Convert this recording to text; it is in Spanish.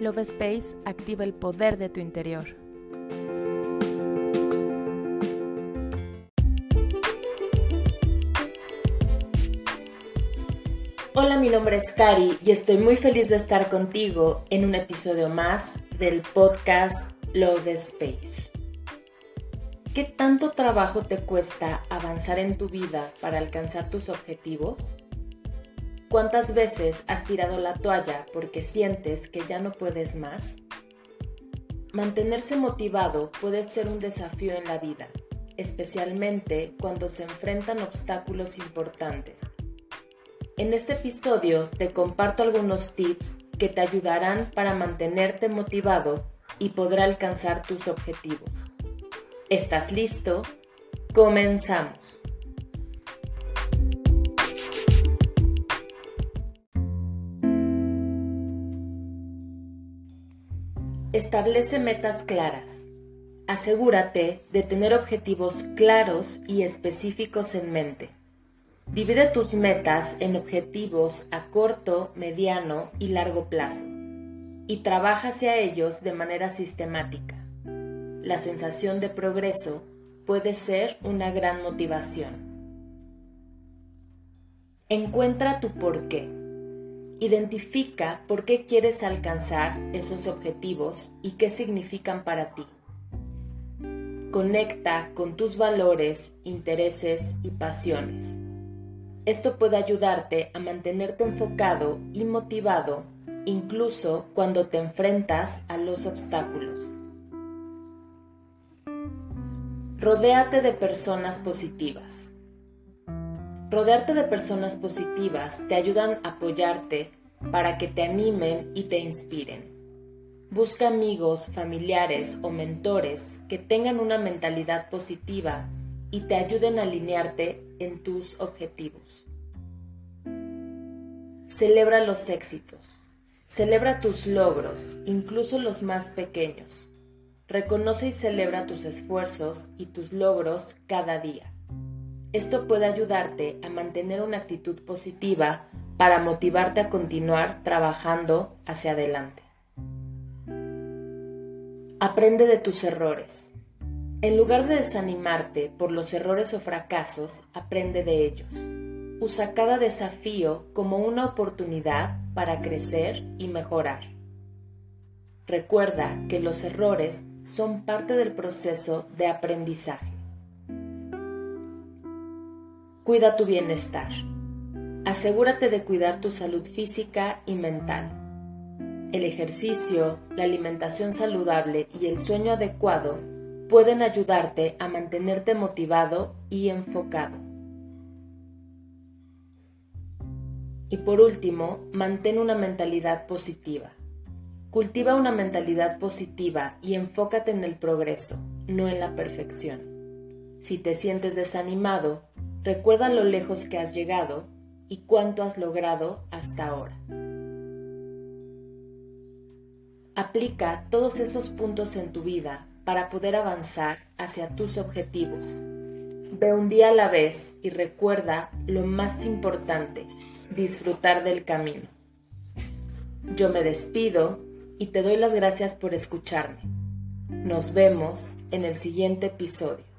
Love Space activa el poder de tu interior. Hola, mi nombre es Cari y estoy muy feliz de estar contigo en un episodio más del podcast Love Space. ¿Qué tanto trabajo te cuesta avanzar en tu vida para alcanzar tus objetivos? ¿Cuántas veces has tirado la toalla porque sientes que ya no puedes más? Mantenerse motivado puede ser un desafío en la vida, especialmente cuando se enfrentan obstáculos importantes. En este episodio te comparto algunos tips que te ayudarán para mantenerte motivado y poder alcanzar tus objetivos. ¿Estás listo? Comenzamos. Establece metas claras. Asegúrate de tener objetivos claros y específicos en mente. Divide tus metas en objetivos a corto, mediano y largo plazo y trabaja hacia ellos de manera sistemática. La sensación de progreso puede ser una gran motivación. Encuentra tu porqué. Identifica por qué quieres alcanzar esos objetivos y qué significan para ti. Conecta con tus valores, intereses y pasiones. Esto puede ayudarte a mantenerte enfocado y motivado incluso cuando te enfrentas a los obstáculos. Rodéate de personas positivas. Rodearte de personas positivas te ayudan a apoyarte para que te animen y te inspiren. Busca amigos, familiares o mentores que tengan una mentalidad positiva y te ayuden a alinearte en tus objetivos. Celebra los éxitos. Celebra tus logros, incluso los más pequeños. Reconoce y celebra tus esfuerzos y tus logros cada día. Esto puede ayudarte a mantener una actitud positiva para motivarte a continuar trabajando hacia adelante. Aprende de tus errores. En lugar de desanimarte por los errores o fracasos, aprende de ellos. Usa cada desafío como una oportunidad para crecer y mejorar. Recuerda que los errores son parte del proceso de aprendizaje. Cuida tu bienestar. Asegúrate de cuidar tu salud física y mental. El ejercicio, la alimentación saludable y el sueño adecuado pueden ayudarte a mantenerte motivado y enfocado. Y por último, mantén una mentalidad positiva. Cultiva una mentalidad positiva y enfócate en el progreso, no en la perfección. Si te sientes desanimado, Recuerda lo lejos que has llegado y cuánto has logrado hasta ahora. Aplica todos esos puntos en tu vida para poder avanzar hacia tus objetivos. Ve un día a la vez y recuerda lo más importante, disfrutar del camino. Yo me despido y te doy las gracias por escucharme. Nos vemos en el siguiente episodio.